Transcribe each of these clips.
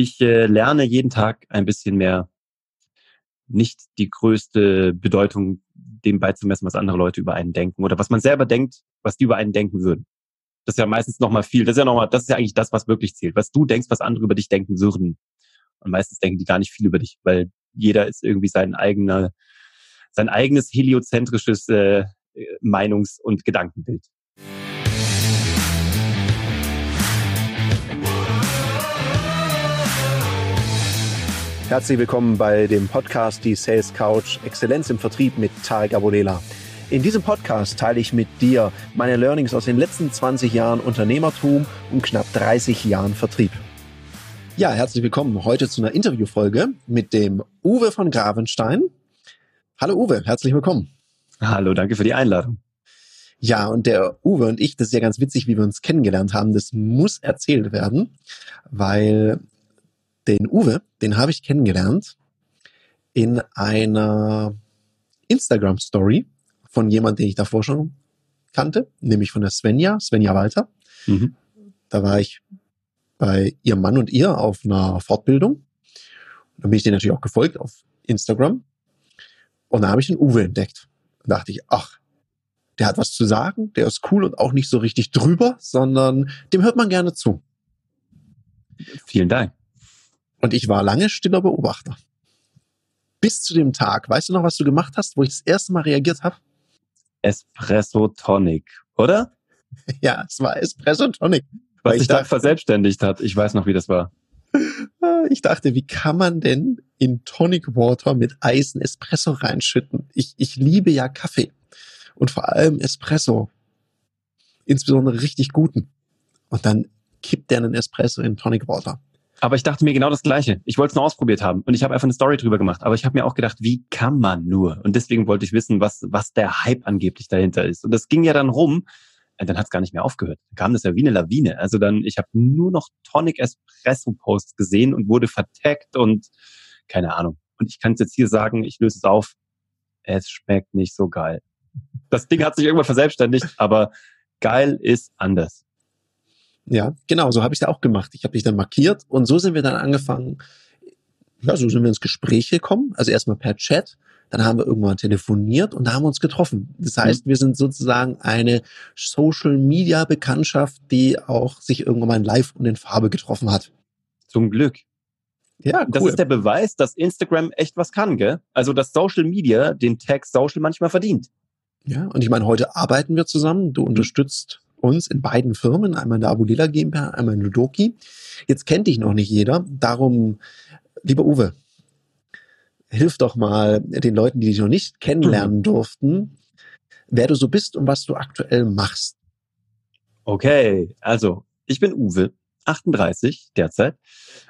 Ich äh, lerne jeden Tag ein bisschen mehr, nicht die größte Bedeutung dem beizumessen, was andere Leute über einen denken oder was man selber denkt, was die über einen denken würden. Das ist ja meistens nochmal viel. Das ist ja nochmal, das ist ja eigentlich das, was wirklich zählt. Was du denkst, was andere über dich denken würden. Und meistens denken die gar nicht viel über dich, weil jeder ist irgendwie sein eigener, sein eigenes heliozentrisches äh, Meinungs- und Gedankenbild. Herzlich willkommen bei dem Podcast Die Sales Couch Exzellenz im Vertrieb mit Tarek Abodela. In diesem Podcast teile ich mit dir meine Learnings aus den letzten 20 Jahren Unternehmertum und knapp 30 Jahren Vertrieb. Ja, herzlich willkommen heute zu einer Interviewfolge mit dem Uwe von Gravenstein. Hallo Uwe, herzlich willkommen. Hallo, danke für die Einladung. Ja, und der Uwe und ich, das ist ja ganz witzig, wie wir uns kennengelernt haben. Das muss erzählt werden, weil den Uwe, den habe ich kennengelernt in einer Instagram-Story von jemand, den ich davor schon kannte, nämlich von der Svenja, Svenja Walter. Mhm. Da war ich bei ihrem Mann und ihr auf einer Fortbildung. Da bin ich denen natürlich auch gefolgt auf Instagram. Und da habe ich den Uwe entdeckt. Da dachte ich, ach, der hat was zu sagen, der ist cool und auch nicht so richtig drüber, sondern dem hört man gerne zu. Vielen Dank. Und ich war lange stiller Beobachter. Bis zu dem Tag. Weißt du noch, was du gemacht hast, wo ich das erste Mal reagiert habe? Espresso Tonic, oder? Ja, es war Espresso Tonic. Was sich da verselbstständigt hat. Ich weiß noch, wie das war. Ich dachte, wie kann man denn in Tonic Water mit Eis einen Espresso reinschütten? Ich, ich liebe ja Kaffee. Und vor allem Espresso. Insbesondere richtig guten. Und dann kippt der einen Espresso in Tonic Water. Aber ich dachte mir genau das Gleiche. Ich wollte es nur ausprobiert haben und ich habe einfach eine Story drüber gemacht. Aber ich habe mir auch gedacht, wie kann man nur? Und deswegen wollte ich wissen, was, was der Hype angeblich dahinter ist. Und das ging ja dann rum. Und dann hat es gar nicht mehr aufgehört. Dann kam das ja wie eine Lawine. Also dann, ich habe nur noch Tonic Espresso Posts gesehen und wurde vertaggt und keine Ahnung. Und ich kann es jetzt hier sagen, ich löse es auf. Es schmeckt nicht so geil. Das Ding hat sich irgendwann verselbstständigt, aber geil ist anders. Ja, genau, so habe ich da auch gemacht. Ich habe dich dann markiert und so sind wir dann angefangen, ja, so sind wir ins Gespräch gekommen. Also erstmal per Chat, dann haben wir irgendwann telefoniert und da haben wir uns getroffen. Das mhm. heißt, wir sind sozusagen eine Social Media Bekanntschaft, die auch sich irgendwann mal in Live und in Farbe getroffen hat. Zum Glück. Ja, cool. Das ist der Beweis, dass Instagram echt was kann, gell? Also, dass Social Media den Tag Social manchmal verdient. Ja, und ich meine, heute arbeiten wir zusammen. Du mhm. unterstützt uns in beiden Firmen, einmal in der Abulila GmbH, einmal in Ludoki. Jetzt kennt dich noch nicht jeder. Darum, lieber Uwe, hilf doch mal den Leuten, die dich noch nicht kennenlernen mhm. durften, wer du so bist und was du aktuell machst. Okay, also ich bin Uwe, 38 derzeit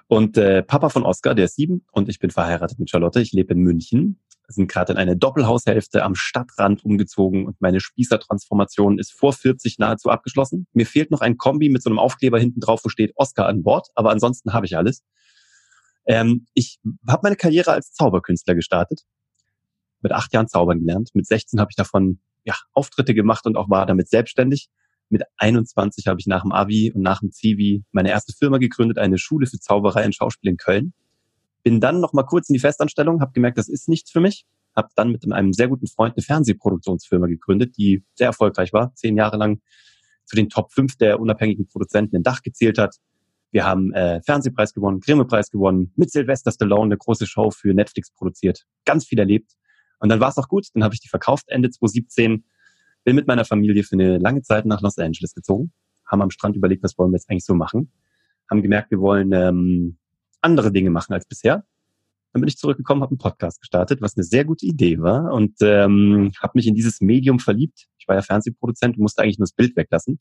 und äh, Papa von Oskar, der ist sieben und ich bin verheiratet mit Charlotte. Ich lebe in München sind gerade in eine Doppelhaushälfte am Stadtrand umgezogen und meine Spießertransformation ist vor 40 nahezu abgeschlossen. Mir fehlt noch ein Kombi mit so einem Aufkleber hinten drauf, wo steht Oscar an Bord, aber ansonsten habe ich alles. Ähm, ich habe meine Karriere als Zauberkünstler gestartet, mit acht Jahren Zaubern gelernt. Mit 16 habe ich davon ja, Auftritte gemacht und auch war damit selbstständig. Mit 21 habe ich nach dem Abi und nach dem Zivi meine erste Firma gegründet, eine Schule für Zauberei und Schauspiel in Köln. Bin dann noch mal kurz in die Festanstellung, habe gemerkt, das ist nichts für mich. Habe dann mit einem sehr guten Freund eine Fernsehproduktionsfirma gegründet, die sehr erfolgreich war, zehn Jahre lang zu den Top 5 der unabhängigen Produzenten in Dach gezählt hat. Wir haben äh, Fernsehpreis gewonnen, Grimme-Preis gewonnen, mit Sylvester Stallone eine große Show für Netflix produziert, ganz viel erlebt. Und dann war es auch gut, dann habe ich die verkauft Ende 2017, bin mit meiner Familie für eine lange Zeit nach Los Angeles gezogen, haben am Strand überlegt, was wollen wir jetzt eigentlich so machen, haben gemerkt, wir wollen ähm, andere Dinge machen als bisher. Dann bin ich zurückgekommen, habe einen Podcast gestartet, was eine sehr gute Idee war und ähm, habe mich in dieses Medium verliebt. Ich war ja Fernsehproduzent und musste eigentlich nur das Bild weglassen.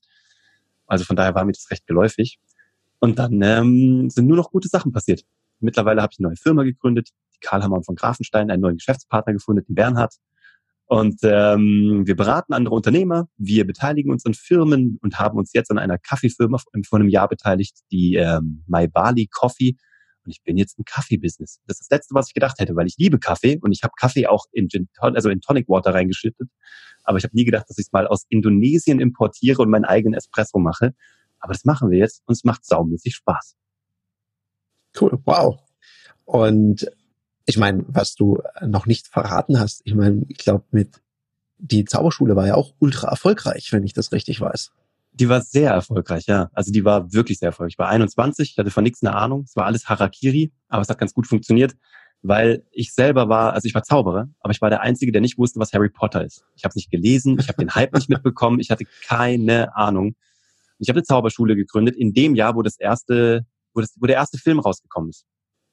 Also von daher war mir das recht geläufig. Und dann ähm, sind nur noch gute Sachen passiert. Mittlerweile habe ich eine neue Firma gegründet, die Karl Hammer von Grafenstein, einen neuen Geschäftspartner gefunden, den Bernhard. Und ähm, wir beraten andere Unternehmer, wir beteiligen uns an Firmen und haben uns jetzt an einer Kaffeefirma vor einem Jahr beteiligt, die ähm, My Bali Coffee und ich bin jetzt im Kaffee-Business. Das ist das Letzte, was ich gedacht hätte, weil ich liebe Kaffee und ich habe Kaffee auch in, Gin, also in Tonic Water reingeschüttet. Aber ich habe nie gedacht, dass ich es mal aus Indonesien importiere und meinen eigenen Espresso mache. Aber das machen wir jetzt und es macht saumäßig Spaß. Cool, wow. Und ich meine, was du noch nicht verraten hast, ich meine, ich glaube, mit die Zauberschule war ja auch ultra erfolgreich, wenn ich das richtig weiß. Die war sehr erfolgreich, ja. Also die war wirklich sehr erfolgreich. Ich war 21, ich hatte von nichts eine Ahnung. Es war alles Harakiri, aber es hat ganz gut funktioniert, weil ich selber war, also ich war Zauberer, aber ich war der Einzige, der nicht wusste, was Harry Potter ist. Ich habe es nicht gelesen, ich habe den Hype nicht mitbekommen, ich hatte keine Ahnung. Ich habe eine Zauberschule gegründet in dem Jahr, wo das erste, wo, das, wo der erste Film rausgekommen ist.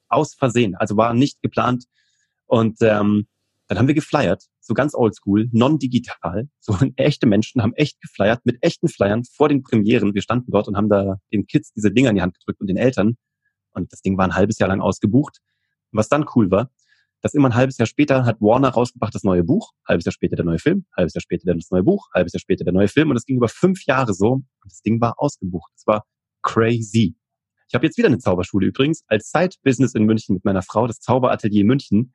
Aus Versehen, also war nicht geplant. Und ähm, dann haben wir geflyert, so ganz oldschool, non-digital. So echte Menschen haben echt geflyert mit echten Flyern vor den Premieren. Wir standen dort und haben da den Kids diese Dinger in die Hand gedrückt und den Eltern. Und das Ding war ein halbes Jahr lang ausgebucht. Was dann cool war, dass immer ein halbes Jahr später hat Warner rausgebracht das neue Buch, halbes Jahr später der neue Film, halbes Jahr später das neue Buch, halbes Jahr später der neue Film und das ging über fünf Jahre so und das Ding war ausgebucht. Es war crazy. Ich habe jetzt wieder eine Zauberschule übrigens als Side-Business in München mit meiner Frau, das Zauberatelier München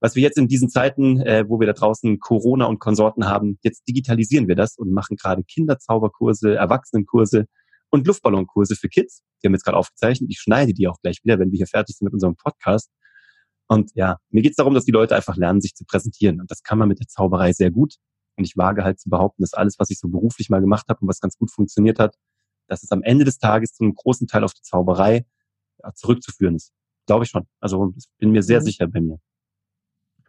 was wir jetzt in diesen Zeiten, äh, wo wir da draußen Corona und Konsorten haben, jetzt digitalisieren wir das und machen gerade Kinderzauberkurse, Erwachsenenkurse und Luftballonkurse für Kids. Die haben jetzt gerade aufgezeichnet. Ich schneide die auch gleich wieder, wenn wir hier fertig sind mit unserem Podcast. Und ja, mir geht es darum, dass die Leute einfach lernen, sich zu präsentieren. Und das kann man mit der Zauberei sehr gut. Und ich wage halt zu behaupten, dass alles, was ich so beruflich mal gemacht habe und was ganz gut funktioniert hat, dass es am Ende des Tages zu einem großen Teil auf die Zauberei zurückzuführen ist. Glaube ich schon. Also ich bin mir sehr mhm. sicher bei mir.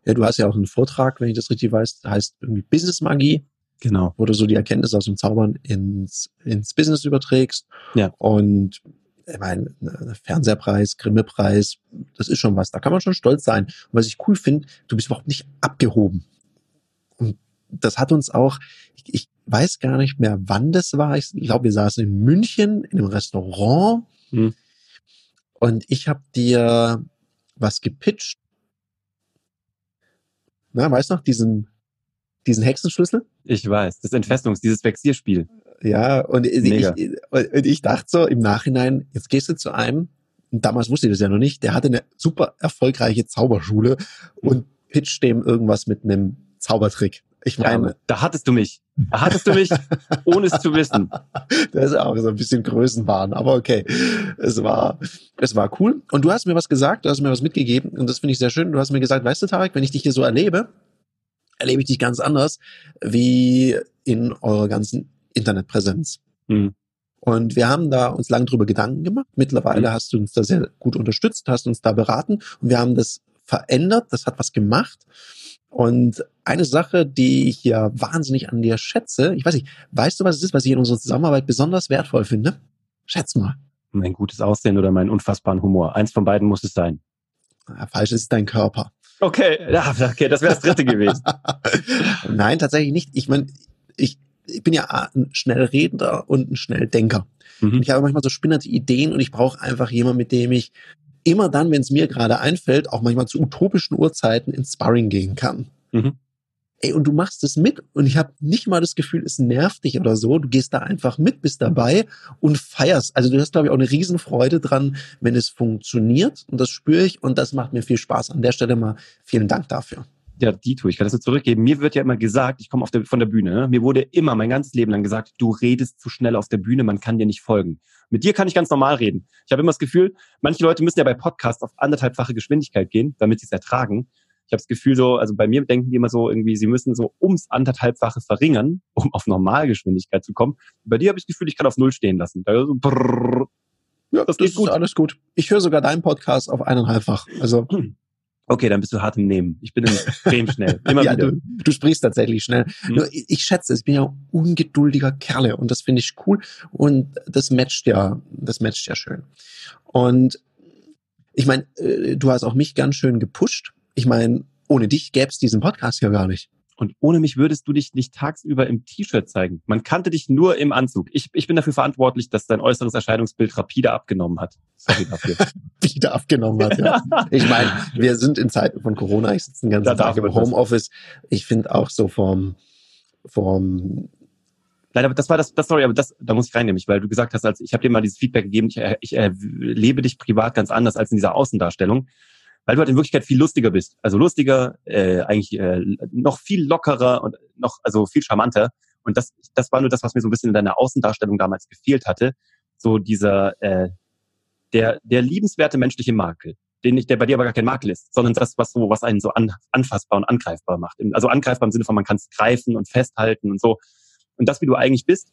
Ja, du hast ja auch einen Vortrag, wenn ich das richtig weiß, heißt irgendwie Business Magie. Genau. Wo du so die Erkenntnisse aus dem Zaubern ins, ins Business überträgst. Ja. Und ich meine, ne, Fernsehpreis, Grimme-Preis, das ist schon was. Da kann man schon stolz sein. Und was ich cool finde, du bist überhaupt nicht abgehoben. Und das hat uns auch, ich, ich weiß gar nicht mehr, wann das war. Ich glaube, wir saßen in München in einem Restaurant. Hm. Und ich habe dir was gepitcht na, weißt du noch, diesen, diesen Hexenschlüssel? Ich weiß, das Entfestungs-, dieses Vexierspiel. Ja, und ich, und ich dachte so im Nachhinein, jetzt gehst du zu einem, und damals wusste ich das ja noch nicht, der hatte eine super erfolgreiche Zauberschule und pitcht dem irgendwas mit einem Zaubertrick. Ich meine, ja, da hattest du mich. Da hattest du mich, ohne es zu wissen. Das ist auch so ein bisschen Größenwahn, aber okay. Es war, es war cool. Und du hast mir was gesagt, du hast mir was mitgegeben und das finde ich sehr schön. Du hast mir gesagt, weißt du, Tarek, wenn ich dich hier so erlebe, erlebe ich dich ganz anders wie in eurer ganzen Internetpräsenz. Mhm. Und wir haben da uns lange drüber Gedanken gemacht. Mittlerweile mhm. hast du uns da sehr gut unterstützt, hast uns da beraten und wir haben das verändert, das hat was gemacht. Und eine Sache, die ich ja wahnsinnig an dir schätze, ich weiß nicht, weißt du, was es ist, was ich in unserer Zusammenarbeit besonders wertvoll finde? Schätz mal. Mein gutes Aussehen oder meinen unfassbaren Humor. Eins von beiden muss es sein. Ja, falsch ist dein Körper. Okay, ja, okay, das wäre das dritte gewesen. Nein, tatsächlich nicht. Ich meine, ich, ich bin ja ein Schnellredender und ein Schnelldenker. Mhm. ich habe manchmal so spinnerte Ideen und ich brauche einfach jemanden, mit dem ich immer dann, wenn es mir gerade einfällt, auch manchmal zu utopischen Uhrzeiten ins Sparring gehen kann. Mhm. Ey, und du machst es mit und ich habe nicht mal das Gefühl, es nervt dich oder so. Du gehst da einfach mit, bist dabei und feierst. Also du hast, glaube ich, auch eine Riesenfreude dran, wenn es funktioniert. Und das spüre ich und das macht mir viel Spaß. An der Stelle mal vielen Dank dafür ja, Dito, ich kann das so zurückgeben. Mir wird ja immer gesagt, ich komme auf der, von der Bühne, ne? mir wurde immer mein ganzes Leben lang gesagt, du redest zu schnell auf der Bühne, man kann dir nicht folgen. Mit dir kann ich ganz normal reden. Ich habe immer das Gefühl, manche Leute müssen ja bei Podcasts auf anderthalbfache Geschwindigkeit gehen, damit sie es ertragen. Ich habe das Gefühl so, also bei mir denken die immer so irgendwie, sie müssen so ums anderthalbfache verringern, um auf Normalgeschwindigkeit zu kommen. Bei dir habe ich das Gefühl, ich kann auf Null stehen lassen. Also, brrr, ja, das, das ist gut. alles gut. Ich höre sogar deinen Podcast auf eineinhalbfach. Also Okay, dann bist du hart im Nehmen. Ich bin extrem schnell. Immer ja, wieder. Du, du sprichst tatsächlich schnell. Hm. Nur ich, ich schätze, ich bin ja ungeduldiger Kerle und das finde ich cool und das matcht ja, das matcht ja schön. Und ich meine, äh, du hast auch mich ganz schön gepusht. Ich meine, ohne dich gäbe es diesen Podcast ja gar nicht. Und ohne mich würdest du dich nicht tagsüber im T-Shirt zeigen. Man kannte dich nur im Anzug. Ich, ich bin dafür verantwortlich, dass dein äußeres Erscheinungsbild rapide abgenommen hat. Sorry dafür. rapide abgenommen hat, ja. ich meine, wir sind in Zeiten von Corona. Ich sitze den ganzen da Tag im Homeoffice. Ich finde auch so vom, vom Nein, aber das war das, das sorry, aber das, da muss ich reinnehmen, weil du gesagt hast, als ich habe dir mal dieses Feedback gegeben, ich, ich erlebe dich privat ganz anders als in dieser Außendarstellung weil du halt in Wirklichkeit viel lustiger bist. Also lustiger, äh, eigentlich äh, noch viel lockerer und noch, also viel charmanter. Und das, das war nur das, was mir so ein bisschen in deiner Außendarstellung damals gefehlt hatte. So dieser, äh, der, der liebenswerte menschliche Makel, den nicht, der bei dir aber gar kein Makel ist, sondern das, was so, was einen so an, anfassbar und angreifbar macht. Also angreifbar im Sinne von, man kann es greifen und festhalten und so. Und das, wie du eigentlich bist,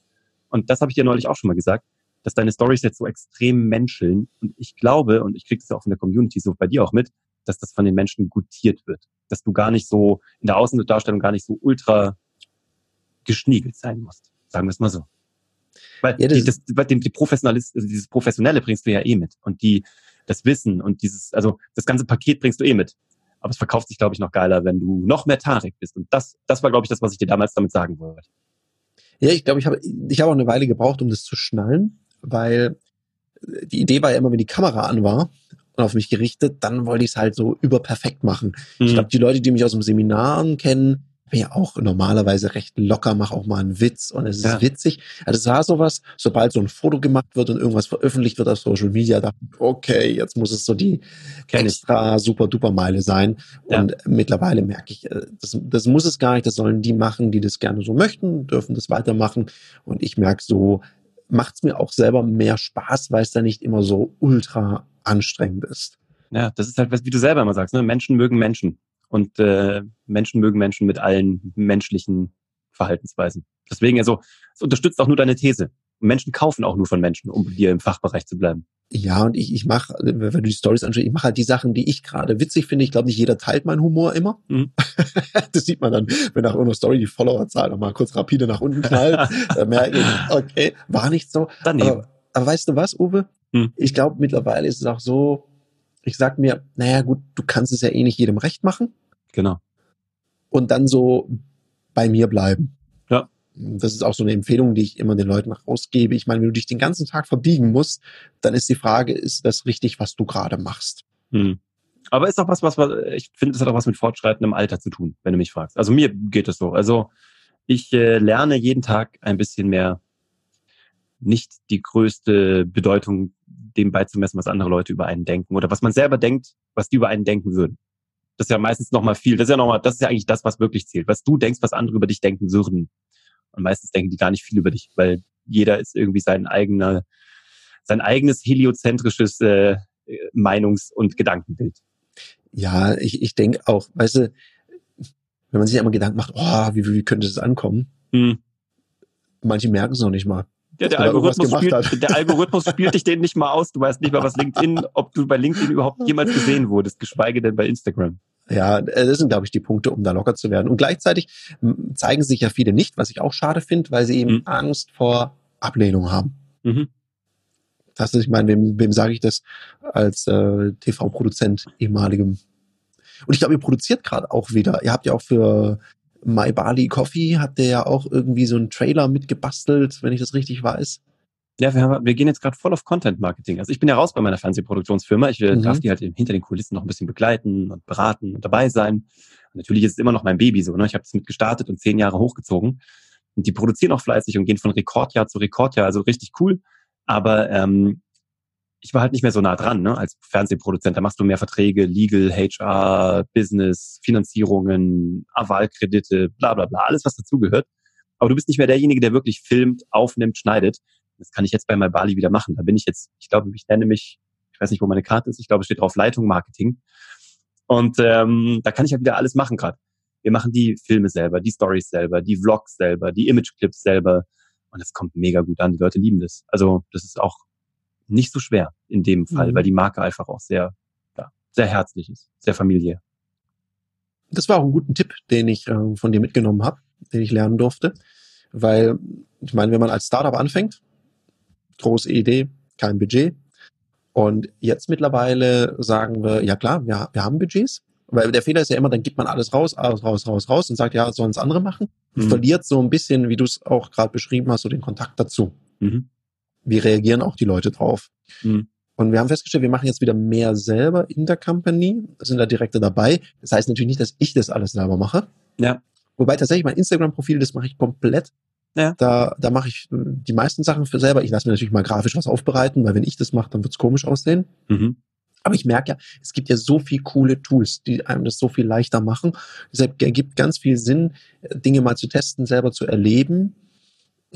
und das habe ich dir neulich auch schon mal gesagt, dass deine Stories jetzt so extrem menscheln. Und ich glaube, und ich kriege das auch in der Community so bei dir auch mit, dass das von den Menschen gutiert wird. Dass du gar nicht so in der Außendarstellung gar nicht so ultra geschniegelt sein musst. Sagen wir es mal so. Weil, ja, das die, das, weil die, die Professionalist, also dieses Professionelle bringst du ja eh mit. Und die, das Wissen und dieses, also das ganze Paket bringst du eh mit. Aber es verkauft sich, glaube ich, noch geiler, wenn du noch mehr Tarek bist. Und das, das war, glaube ich, das, was ich dir damals damit sagen wollte. Ja, ich glaube, ich habe ich hab auch eine Weile gebraucht, um das zu schnallen, weil die Idee war ja immer, wenn die Kamera an war und auf mich gerichtet, dann wollte ich es halt so überperfekt machen. Mhm. Ich glaube, die Leute, die mich aus dem Seminaren kennen, bin ja auch normalerweise recht locker, mache auch mal einen Witz und es ist ja. witzig. Also es war sowas, sobald so ein Foto gemacht wird und irgendwas veröffentlicht wird auf Social Media, dachte ich, okay, jetzt muss es so die Kenn extra super duper Meile sein. Ja. Und mittlerweile merke ich, äh, das, das muss es gar nicht, das sollen die machen, die das gerne so möchten, dürfen das weitermachen. Und ich merke so, macht es mir auch selber mehr Spaß, weil es da nicht immer so ultra anstrengend ist. Ja, das ist halt, wie du selber immer sagst, ne? Menschen mögen Menschen. Und äh, Menschen mögen Menschen mit allen menschlichen Verhaltensweisen. Deswegen, also, es unterstützt auch nur deine These. Menschen kaufen auch nur von Menschen, um hier im Fachbereich zu bleiben. Ja, und ich, ich mache, wenn du die Stories anschaust, ich mache halt die Sachen, die ich gerade witzig finde. Ich glaube, nicht jeder teilt meinen Humor immer. Mhm. das sieht man dann, wenn nach irgendeiner Story die Followerzahl nochmal kurz rapide nach unten knallt. dann merke ich, okay, war nicht so. Daneben. Aber, aber weißt du was, Uwe? Mhm. Ich glaube, mittlerweile ist es auch so, ich sag mir, naja gut, du kannst es ja eh nicht jedem recht machen. Genau. Und dann so bei mir bleiben. Ja. Das ist auch so eine Empfehlung, die ich immer den Leuten rausgebe. Ich meine, wenn du dich den ganzen Tag verbiegen musst, dann ist die Frage, ist das richtig, was du gerade machst? Hm. Aber ist auch was, was, was ich finde, es hat auch was mit fortschreitendem Alter zu tun, wenn du mich fragst. Also mir geht es so. Also ich äh, lerne jeden Tag ein bisschen mehr nicht die größte Bedeutung dem beizumessen, was andere Leute über einen denken oder was man selber denkt, was die über einen denken würden. Das ist ja meistens nochmal viel. Das ist ja nochmal, das ist ja eigentlich das, was wirklich zählt. Was du denkst, was andere über dich denken würden. Und meistens denken die gar nicht viel über dich, weil jeder ist irgendwie sein eigener, sein eigenes heliozentrisches äh, Meinungs- und Gedankenbild. Ja, ich, ich denke auch, weißt du, wenn man sich einmal Gedanken macht, oh, wie, wie könnte das ankommen? Hm. Manche merken es noch nicht mal. Ja, der Algorithmus, spielt, der Algorithmus spielt dich den nicht mal aus. Du weißt nicht mal, was LinkedIn, ob du bei LinkedIn überhaupt jemals gesehen wurdest, geschweige denn bei Instagram. Ja, äh, das sind, glaube ich, die Punkte, um da locker zu werden. Und gleichzeitig zeigen sich ja viele nicht, was ich auch schade finde, weil sie eben mhm. Angst vor Ablehnung haben. Mhm. Das ist, ich meine, wem, wem sage ich das als äh, TV-Produzent ehemaligem? Und ich glaube, ihr produziert gerade auch wieder. Ihr habt ja auch für My Bali Coffee hat der ja auch irgendwie so einen Trailer mitgebastelt, wenn ich das richtig weiß. Ja, wir, haben, wir gehen jetzt gerade voll auf Content Marketing. Also ich bin ja raus bei meiner Fernsehproduktionsfirma. Ich äh, mhm. darf die halt hinter den Kulissen noch ein bisschen begleiten und beraten und dabei sein. Und natürlich ist es immer noch mein Baby so. Ne? Ich habe das mit gestartet und zehn Jahre hochgezogen. Und die produzieren auch fleißig und gehen von Rekordjahr zu Rekordjahr. Also richtig cool. Aber ähm, ich war halt nicht mehr so nah dran, ne, als Fernsehproduzent. Da machst du mehr Verträge, Legal, HR, Business, Finanzierungen, Avalkredite, bla bla bla, alles, was dazugehört. Aber du bist nicht mehr derjenige, der wirklich filmt, aufnimmt, schneidet. Das kann ich jetzt bei Bali wieder machen. Da bin ich jetzt, ich glaube, ich nenne mich, ich weiß nicht, wo meine Karte ist, ich glaube, es steht drauf Leitung Marketing. Und ähm, da kann ich ja wieder alles machen gerade. Wir machen die Filme selber, die Stories selber, die Vlogs selber, die Imageclips selber. Und das kommt mega gut an. Die Leute lieben das. Also das ist auch nicht so schwer in dem Fall, mhm. weil die Marke einfach auch sehr, ja, sehr herzlich ist, sehr familiär. Das war auch ein guter Tipp, den ich äh, von dir mitgenommen habe, den ich lernen durfte. Weil, ich meine, wenn man als Startup anfängt, große Idee, kein Budget. Und jetzt mittlerweile sagen wir, ja klar, wir, wir haben Budgets. Weil der Fehler ist ja immer, dann gibt man alles raus, alles raus, raus, raus und sagt, ja, sollen es andere machen. Mhm. Verliert so ein bisschen, wie du es auch gerade beschrieben hast, so den Kontakt dazu. Mhm wie reagieren auch die Leute drauf. Mhm. Und wir haben festgestellt, wir machen jetzt wieder mehr selber in der Company, sind da direkter dabei. Das heißt natürlich nicht, dass ich das alles selber mache. Ja. Wobei tatsächlich mein Instagram-Profil, das mache ich komplett. Ja. Da, da mache ich die meisten Sachen für selber. Ich lasse mir natürlich mal grafisch was aufbereiten, weil wenn ich das mache, dann wird's komisch aussehen. Mhm. Aber ich merke ja, es gibt ja so viel coole Tools, die einem das so viel leichter machen. Deshalb ergibt ganz viel Sinn, Dinge mal zu testen, selber zu erleben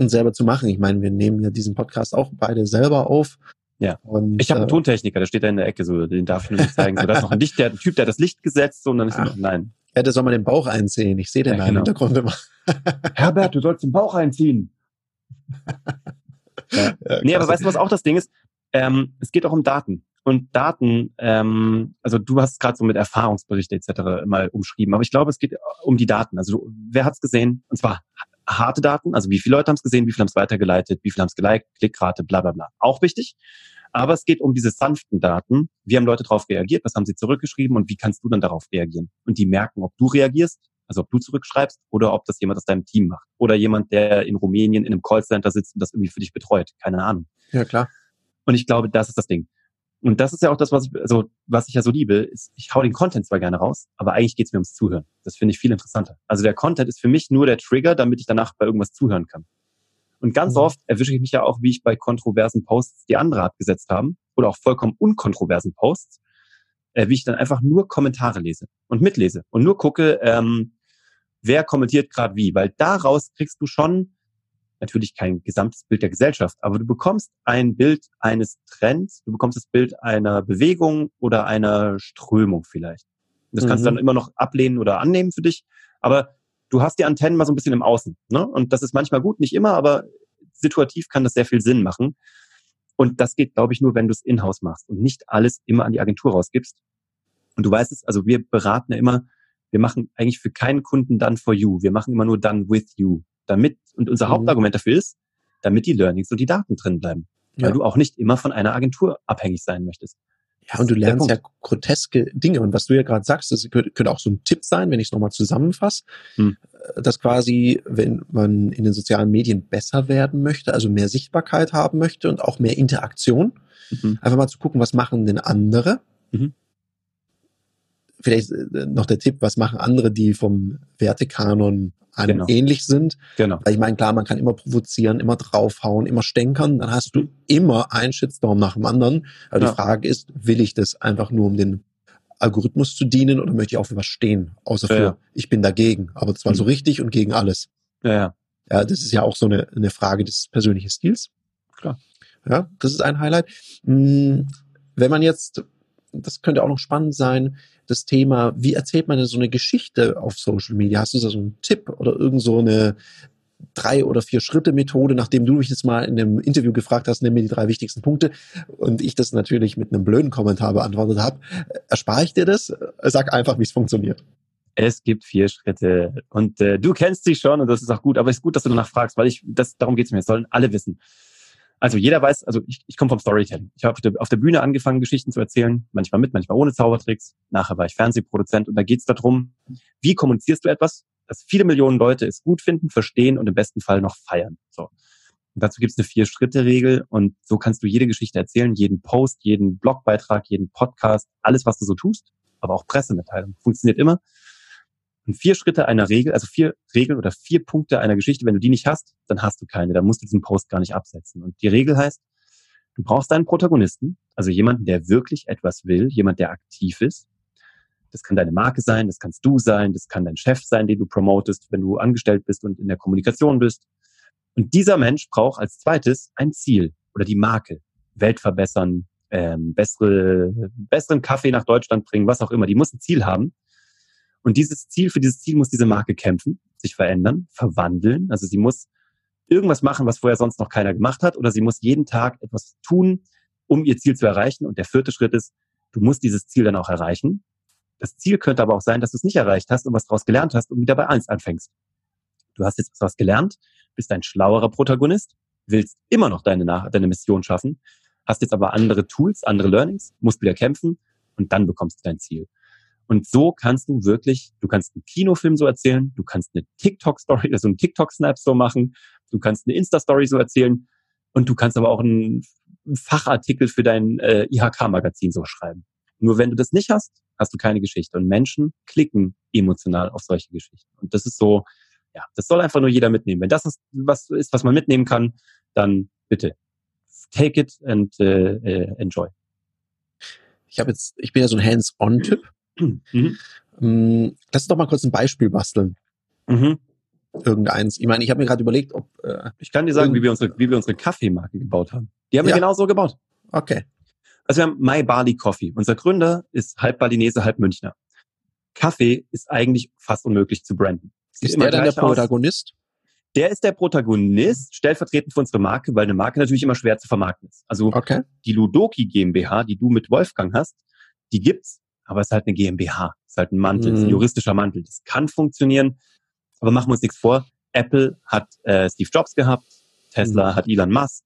und selber zu machen. Ich meine, wir nehmen ja diesen Podcast auch beide selber auf. Ja. Und, ich habe einen äh, Tontechniker, der steht da in der Ecke, so, den darf ich nur nicht zeigen. So, da ist noch ein, Licht, der, Typ, der hat das Licht gesetzt, so, und dann ist er, nein. Ja, der soll mal den Bauch einziehen. Ich sehe den ja, da genau. im Hintergrund immer. Herbert, du sollst den Bauch einziehen. ja. ja nee, aber weißt du, was auch das Ding ist? Ähm, es geht auch um Daten. Und Daten, ähm, also du hast gerade so mit Erfahrungsberichte etc. mal umschrieben, aber ich glaube, es geht um die Daten. Also wer hat's gesehen? Und zwar harte Daten, also wie viele Leute haben es gesehen, wie viele haben es weitergeleitet, wie viele haben es geliked, Klickrate, bla bla bla. Auch wichtig. Aber es geht um diese sanften Daten. Wie haben Leute darauf reagiert? Was haben sie zurückgeschrieben? Und wie kannst du dann darauf reagieren? Und die merken, ob du reagierst, also ob du zurückschreibst oder ob das jemand aus deinem Team macht. Oder jemand, der in Rumänien in einem Callcenter sitzt und das irgendwie für dich betreut. Keine Ahnung. Ja, klar. Und ich glaube, das ist das Ding. Und das ist ja auch das, was ich, also, was ich ja so liebe, ist, ich hau den Content zwar gerne raus, aber eigentlich geht's mir ums Zuhören. Das finde ich viel interessanter. Also der Content ist für mich nur der Trigger, damit ich danach bei irgendwas zuhören kann. Und ganz mhm. oft erwische ich mich ja auch, wie ich bei kontroversen Posts, die andere abgesetzt haben, oder auch vollkommen unkontroversen Posts, äh, wie ich dann einfach nur Kommentare lese und mitlese und nur gucke, ähm, wer kommentiert gerade wie, weil daraus kriegst du schon natürlich kein gesamtes Bild der Gesellschaft, aber du bekommst ein Bild eines Trends, du bekommst das Bild einer Bewegung oder einer Strömung vielleicht. Das mhm. kannst du dann mhm. immer noch ablehnen oder annehmen für dich, aber du hast die Antennen mal so ein bisschen im Außen. Ne? Und das ist manchmal gut, nicht immer, aber situativ kann das sehr viel Sinn machen. Und das geht, glaube ich, nur, wenn du es in-house machst und nicht alles immer an die Agentur rausgibst. Und du weißt es, also wir beraten ja immer, wir machen eigentlich für keinen Kunden done for you. Wir machen immer nur done with you damit, und unser mhm. Hauptargument dafür ist, damit die Learnings und die Daten drin bleiben. Weil ja. du auch nicht immer von einer Agentur abhängig sein möchtest. Ja, und du lernst ja groteske Dinge. Und was du ja gerade sagst, das könnte, könnte auch so ein Tipp sein, wenn ich es nochmal zusammenfasse, hm. Äh, dass quasi, wenn man in den sozialen Medien besser werden möchte, also mehr Sichtbarkeit haben möchte und auch mehr Interaktion, mhm. einfach mal zu gucken, was machen denn andere? Mhm vielleicht äh, noch der Tipp, was machen andere, die vom Wertekanon einem genau. ähnlich sind. Genau. Weil ich meine, klar, man kann immer provozieren, immer draufhauen, immer stänkern, dann hast du immer einen Shitstorm nach dem anderen. Aber ja. die Frage ist, will ich das einfach nur um den Algorithmus zu dienen oder möchte ich auch für was stehen? Außer für, ja. ich bin dagegen, aber zwar mhm. so richtig und gegen alles. Ja, ja. Ja, das ist ja auch so eine, eine Frage des persönlichen Stils. Klar. Ja, das ist ein Highlight. Hm, wenn man jetzt, das könnte auch noch spannend sein, das Thema, wie erzählt man denn so eine Geschichte auf Social Media? Hast du da so einen Tipp oder irgend so eine drei oder vier Schritte Methode, nachdem du mich jetzt mal in einem Interview gefragt hast, nimm mir die drei wichtigsten Punkte und ich das natürlich mit einem blöden Kommentar beantwortet habe, erspare ich dir das? Sag einfach, wie es funktioniert. Es gibt vier Schritte und äh, du kennst sie schon und das ist auch gut, aber es ist gut, dass du danach fragst, weil ich das darum geht es mir. Es sollen alle wissen. Also jeder weiß, also ich, ich komme vom Storytelling. Ich habe auf der, auf der Bühne angefangen, Geschichten zu erzählen, manchmal mit, manchmal ohne Zaubertricks. Nachher war ich Fernsehproduzent und da geht es darum, wie kommunizierst du etwas, dass viele Millionen Leute es gut finden, verstehen und im besten Fall noch feiern. So. Und dazu gibt es eine Vier-Schritte-Regel und so kannst du jede Geschichte erzählen, jeden Post, jeden Blogbeitrag, jeden Podcast, alles, was du so tust, aber auch Pressemitteilung. Funktioniert immer. Und vier Schritte einer Regel, also vier Regeln oder vier Punkte einer Geschichte, wenn du die nicht hast, dann hast du keine. Dann musst du diesen Post gar nicht absetzen. Und die Regel heißt, du brauchst einen Protagonisten, also jemanden, der wirklich etwas will, jemand, der aktiv ist. Das kann deine Marke sein, das kannst du sein, das kann dein Chef sein, den du promotest, wenn du angestellt bist und in der Kommunikation bist. Und dieser Mensch braucht als zweites ein Ziel oder die Marke. Welt verbessern, ähm, bessere, besseren Kaffee nach Deutschland bringen, was auch immer. Die muss ein Ziel haben. Und dieses Ziel, für dieses Ziel muss diese Marke kämpfen, sich verändern, verwandeln. Also sie muss irgendwas machen, was vorher sonst noch keiner gemacht hat, oder sie muss jeden Tag etwas tun, um ihr Ziel zu erreichen. Und der vierte Schritt ist, du musst dieses Ziel dann auch erreichen. Das Ziel könnte aber auch sein, dass du es nicht erreicht hast und was daraus gelernt hast und wieder bei eins anfängst. Du hast jetzt was gelernt, bist ein schlauerer Protagonist, willst immer noch deine, deine Mission schaffen, hast jetzt aber andere Tools, andere Learnings, musst wieder kämpfen und dann bekommst du dein Ziel. Und so kannst du wirklich, du kannst einen Kinofilm so erzählen, du kannst eine TikTok-Story, also einen TikTok-Snap so machen, du kannst eine Insta-Story so erzählen und du kannst aber auch einen Fachartikel für dein äh, IHK-Magazin so schreiben. Nur wenn du das nicht hast, hast du keine Geschichte. Und Menschen klicken emotional auf solche Geschichten. Und das ist so, ja, das soll einfach nur jeder mitnehmen. Wenn das ist, was ist, was man mitnehmen kann, dann bitte take it and äh, äh, enjoy. Ich habe jetzt, ich bin ja so ein Hands-on-Typ. Mhm. Mm, lass uns doch mal kurz ein Beispiel basteln. Mhm. Irgendeins. Ich meine, ich habe mir gerade überlegt, ob. Äh, ich kann dir sagen, wie wir unsere, wie wir unsere Kaffeemarke gebaut haben. Die haben ja. wir genau so gebaut. Okay. Also wir haben My Barley Coffee. Unser Gründer ist halb Balinese, halb Münchner. Kaffee ist eigentlich fast unmöglich zu branden. Ist der dann der Protagonist? Der ist der Protagonist, stellvertretend für unsere Marke, weil eine Marke natürlich immer schwer zu vermarkten ist. Also okay. die Ludoki GmbH, die du mit Wolfgang hast, die gibt's, aber es ist halt eine GmbH, es ist halt ein Mantel, ist ein mhm. juristischer Mantel. Das kann funktionieren, aber machen wir uns nichts vor. Apple hat äh, Steve Jobs gehabt, Tesla mm. hat Elon Musk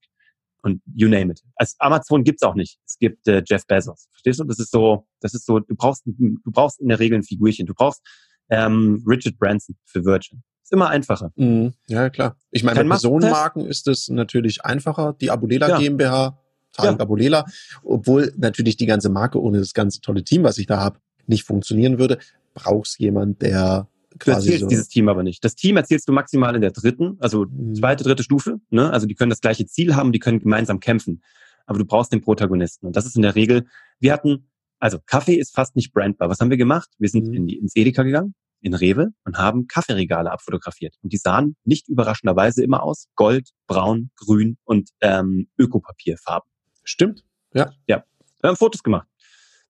und you name it. Also Amazon gibt's auch nicht. Es gibt äh, Jeff Bezos. Verstehst du? Das ist so, das ist so, du brauchst, du brauchst in der Regel ein Figurchen. Du brauchst ähm, Richard Branson für Virgin. Ist immer einfacher. Mhm. Ja, klar. Ich meine, bei Personenmarken ist es natürlich einfacher. Die Abulela ja. GmbH, Tarek ja. Abulela, obwohl natürlich die ganze Marke ohne das ganze tolle Team, was ich da habe, nicht funktionieren würde, brauchst jemand, der Du erzählst so dieses Team aber nicht. Das Team erzählst du maximal in der dritten, also mhm. zweite, dritte Stufe. Ne? Also die können das gleiche Ziel haben, die können gemeinsam kämpfen. Aber du brauchst den Protagonisten. Und das ist in der Regel, wir hatten, also Kaffee ist fast nicht brandbar. Was haben wir gemacht? Wir sind mhm. in die, ins Edeka gegangen, in Rewe und haben Kaffeeregale abfotografiert. Und die sahen nicht überraschenderweise immer aus Gold, Braun, Grün und ähm, Ökopapierfarben. Stimmt. Ja. Ja. Wir haben Fotos gemacht.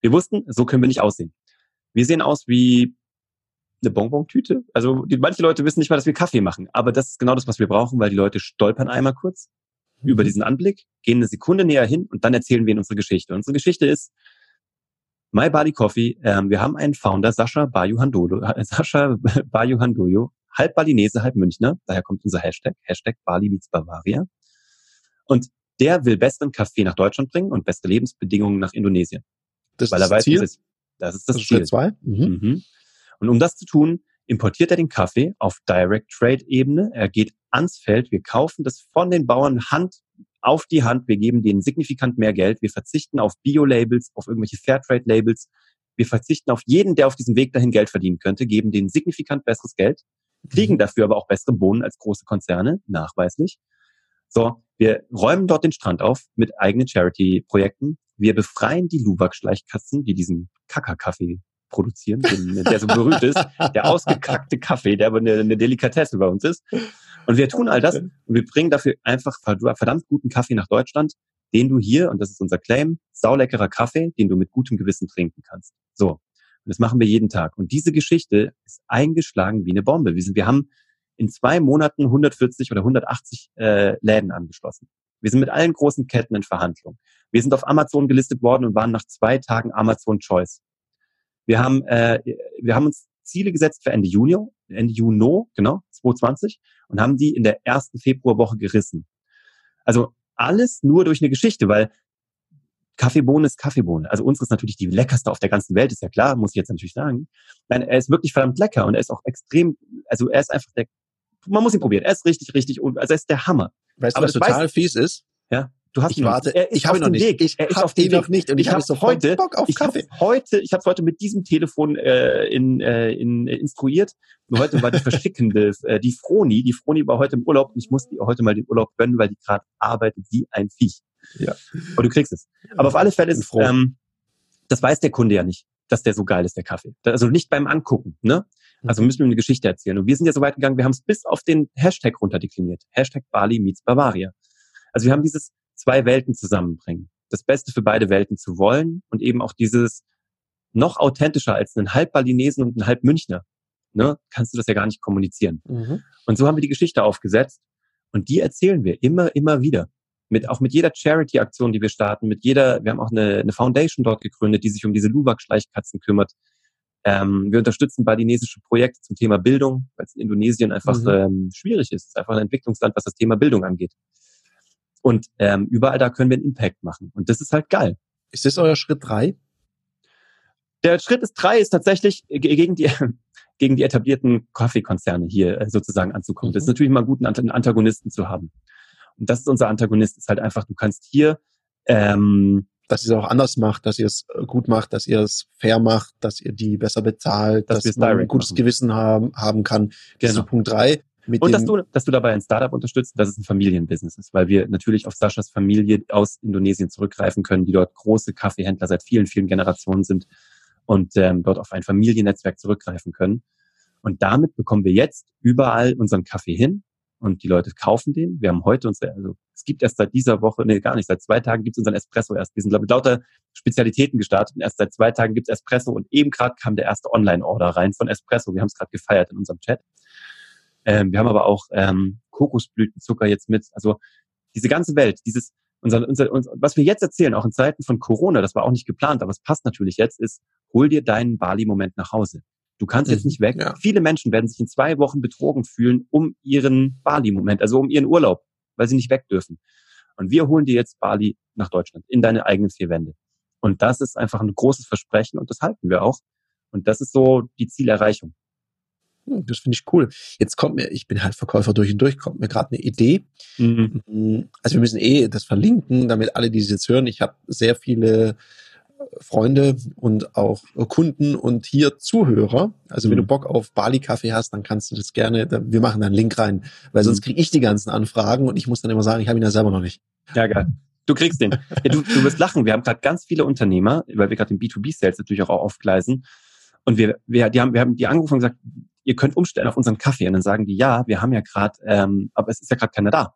Wir wussten, so können wir nicht aussehen. Wir sehen aus wie eine Bonbon-Tüte. Also die, manche Leute wissen nicht mal, dass wir Kaffee machen, aber das ist genau das, was wir brauchen, weil die Leute stolpern einmal kurz mhm. über diesen Anblick, gehen eine Sekunde näher hin und dann erzählen wir ihnen unsere Geschichte. Unsere Geschichte ist My Body Coffee. Ähm, wir haben einen Founder, Sascha Bayuhandolo, äh, Sascha Bayuhandoyo, halb Balinese, halb Münchner. Daher kommt unser Hashtag, Hashtag Bali meets Bavaria. Und der will besseren Kaffee nach Deutschland bringen und bessere Lebensbedingungen nach Indonesien. Das weil ist er weiß, Ziel? Das, das ist das, das Ziel. Schritt zwei. Mhm. Mhm. Und um das zu tun, importiert er den Kaffee auf Direct Trade Ebene. Er geht ans Feld. Wir kaufen das von den Bauern Hand auf die Hand. Wir geben denen signifikant mehr Geld. Wir verzichten auf Bio-Labels, auf irgendwelche Fairtrade-Labels. Wir verzichten auf jeden, der auf diesem Weg dahin Geld verdienen könnte, geben denen signifikant besseres Geld, kriegen mhm. dafür aber auch bessere Bohnen als große Konzerne, nachweislich. So, wir räumen dort den Strand auf mit eigenen Charity-Projekten. Wir befreien die Luwak-Schleichkatzen, die diesen Kaka-Kaffee produzieren, den, der so berühmt ist, der ausgekackte Kaffee, der aber eine, eine Delikatesse bei uns ist. Und wir tun all das und wir bringen dafür einfach verdammt guten Kaffee nach Deutschland, den du hier, und das ist unser Claim, sauleckerer Kaffee, den du mit gutem Gewissen trinken kannst. So. Und das machen wir jeden Tag. Und diese Geschichte ist eingeschlagen wie eine Bombe. Wir, sind, wir haben in zwei Monaten 140 oder 180 äh, Läden angeschlossen. Wir sind mit allen großen Ketten in Verhandlung. Wir sind auf Amazon gelistet worden und waren nach zwei Tagen Amazon Choice. Wir haben, äh, wir haben uns Ziele gesetzt für Ende Juni, Ende Juni, genau, 2020, und haben die in der ersten Februarwoche gerissen. Also alles nur durch eine Geschichte, weil Kaffeebohne ist Kaffeebohne. Also unsere ist natürlich die leckerste auf der ganzen Welt, ist ja klar, muss ich jetzt natürlich sagen. Nein, er ist wirklich verdammt lecker und er ist auch extrem, also er ist einfach der, man muss ihn probieren. Er ist richtig, richtig, also er ist der Hammer. Weißt du, was total weißt, fies ist? Ja. Du hast ich warte, ich habe ihn noch nicht. Weg. Ich habe ihn noch nicht und ich, ich habe so heute Bock auf ich Kaffee. Heute, ich habe heute mit diesem Telefon äh, in, äh, in, äh, instruiert. Nur heute war die verschickende, äh, die Froni, die Froni war heute im Urlaub und ich musste ihr heute mal den Urlaub gönnen, weil die gerade arbeitet wie ein Viech. Ja. Aber du kriegst es. Aber auf alle Fälle ist ähm, das weiß der Kunde ja nicht, dass der so geil ist, der Kaffee. Also nicht beim Angucken, ne? Also mhm. müssen wir eine Geschichte erzählen. Und wir sind ja so weit gegangen, wir haben es bis auf den Hashtag runterdekliniert. Hashtag Bali meets Bavaria. Also wir haben dieses zwei Welten zusammenbringen. Das Beste für beide Welten zu wollen und eben auch dieses noch authentischer als einen halb Balinesen und einen halb Münchner. Ne, kannst du das ja gar nicht kommunizieren. Mhm. Und so haben wir die Geschichte aufgesetzt und die erzählen wir immer, immer wieder. Mit, auch mit jeder Charity-Aktion, die wir starten, mit jeder, wir haben auch eine, eine Foundation dort gegründet, die sich um diese Luwak-Schleichkatzen kümmert. Ähm, wir unterstützen balinesische Projekte zum Thema Bildung, weil es in Indonesien einfach mhm. ähm, schwierig ist. Es ist einfach ein Entwicklungsland, was das Thema Bildung angeht. Und ähm, überall da können wir einen Impact machen. Und das ist halt geil. Ist das euer Schritt drei? Der Schritt ist drei ist tatsächlich gegen die gegen die etablierten Kaffeekonzerne hier äh, sozusagen anzukommen. Mhm. Das ist mhm. natürlich mal gut, einen Antagonisten zu haben. Und das ist unser Antagonist, ist halt einfach, du kannst hier ähm, dass ihr es auch anders macht, dass ihr es äh, gut macht, dass ihr es fair macht, dass ihr die besser bezahlt, dass, dass man ein gutes machen. Gewissen haben, haben kann. Das genau. ist Punkt drei. Und dass du, dass du dabei ein Startup unterstützt, dass es ein Familienbusiness ist, weil wir natürlich auf Saschas Familie aus Indonesien zurückgreifen können, die dort große Kaffeehändler seit vielen, vielen Generationen sind und ähm, dort auf ein Familiennetzwerk zurückgreifen können. Und damit bekommen wir jetzt überall unseren Kaffee hin und die Leute kaufen den. Wir haben heute unsere, also es gibt erst seit dieser Woche, nee, gar nicht, seit zwei Tagen gibt es unseren Espresso erst. Wir sind, glaube ich, lauter Spezialitäten gestartet und erst seit zwei Tagen gibt es Espresso und eben gerade kam der erste Online-Order rein von Espresso. Wir haben es gerade gefeiert in unserem Chat. Ähm, wir haben aber auch ähm, Kokosblütenzucker jetzt mit. Also diese ganze Welt, dieses, unser, unser, unser, was wir jetzt erzählen, auch in Zeiten von Corona, das war auch nicht geplant, aber es passt natürlich jetzt, ist, hol dir deinen Bali-Moment nach Hause. Du kannst jetzt mhm, nicht weg. Ja. Viele Menschen werden sich in zwei Wochen betrogen fühlen um ihren Bali-Moment, also um ihren Urlaub, weil sie nicht weg dürfen. Und wir holen dir jetzt Bali nach Deutschland, in deine eigenen vier Wände. Und das ist einfach ein großes Versprechen und das halten wir auch. Und das ist so die Zielerreichung. Hm, das finde ich cool. Jetzt kommt mir, ich bin halt Verkäufer durch und durch, kommt mir gerade eine Idee. Mhm. Hm, also wir müssen eh das verlinken, damit alle, die es jetzt hören. Ich habe sehr viele Freunde und auch Kunden und hier Zuhörer. Also wenn du mhm. Bock auf Bali-Kaffee hast, dann kannst du das gerne, wir machen da einen Link rein, weil sonst mhm. kriege ich die ganzen Anfragen und ich muss dann immer sagen, ich habe ihn ja selber noch nicht. Ja, geil. Du kriegst den. Ja, du, du wirst lachen. Wir haben gerade ganz viele Unternehmer, weil wir gerade den B2B-Sales natürlich auch aufgleisen. Und wir, wir, die haben, wir haben die angerufen und gesagt, ihr könnt umstellen auf unseren Kaffee. Und dann sagen die, ja, wir haben ja gerade, ähm, aber es ist ja gerade keiner da.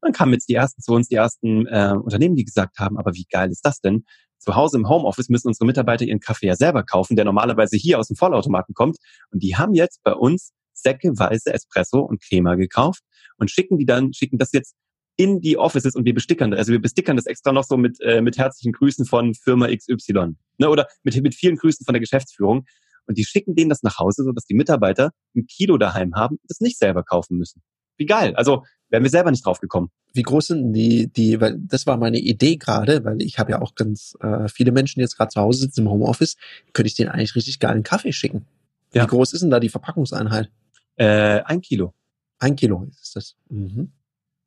Und dann kamen jetzt die ersten zu uns, die ersten äh, Unternehmen, die gesagt haben, aber wie geil ist das denn? Zu Hause im Homeoffice müssen unsere Mitarbeiter ihren Kaffee ja selber kaufen, der normalerweise hier aus dem Vollautomaten kommt. Und die haben jetzt bei uns säckeweise Espresso und Crema gekauft und schicken die dann, schicken das jetzt in die Offices und wir bestickern das. Also wir bestickern das extra noch so mit, äh, mit herzlichen Grüßen von Firma XY. Ne? Oder mit, mit vielen Grüßen von der Geschäftsführung. Und die schicken denen das nach Hause, so dass die Mitarbeiter ein Kilo daheim haben und das nicht selber kaufen müssen. Wie geil. Also wären wir selber nicht drauf gekommen. Wie groß sind die, die, weil das war meine Idee gerade, weil ich habe ja auch ganz äh, viele Menschen, die jetzt gerade zu Hause sitzen im Homeoffice, könnte ich denen eigentlich richtig geilen Kaffee schicken. Ja. Wie groß ist denn da die Verpackungseinheit? Äh, ein Kilo. Ein Kilo ist das. Mhm.